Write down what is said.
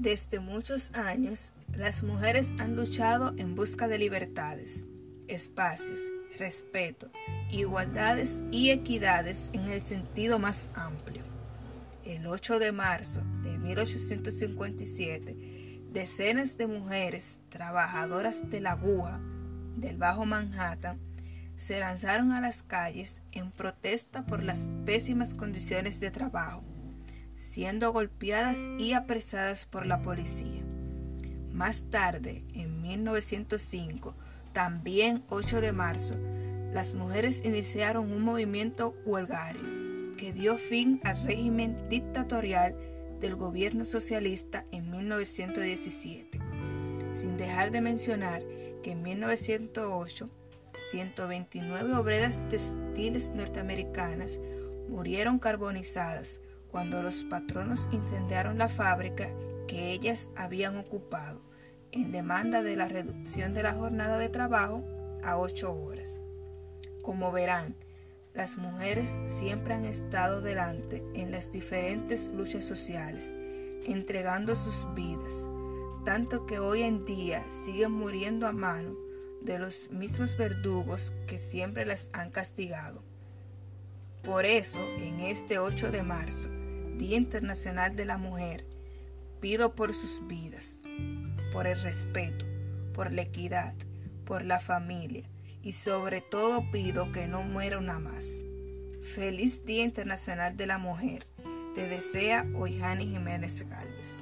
Desde muchos años, las mujeres han luchado en busca de libertades, espacios, respeto, igualdades y equidades en el sentido más amplio. El 8 de marzo de 1857, decenas de mujeres trabajadoras de la aguja del Bajo Manhattan se lanzaron a las calles en protesta por las pésimas condiciones de trabajo siendo golpeadas y apresadas por la policía. Más tarde, en 1905, también 8 de marzo, las mujeres iniciaron un movimiento huelgario que dio fin al régimen dictatorial del gobierno socialista en 1917, sin dejar de mencionar que en 1908 129 obreras textiles norteamericanas murieron carbonizadas cuando los patronos incendiaron la fábrica que ellas habían ocupado en demanda de la reducción de la jornada de trabajo a ocho horas. Como verán, las mujeres siempre han estado delante en las diferentes luchas sociales, entregando sus vidas, tanto que hoy en día siguen muriendo a mano de los mismos verdugos que siempre las han castigado. Por eso, en este 8 de marzo, Día Internacional de la Mujer, pido por sus vidas, por el respeto, por la equidad, por la familia y sobre todo pido que no muera una más. Feliz Día Internacional de la Mujer. Te desea Oihani Jiménez Galvez.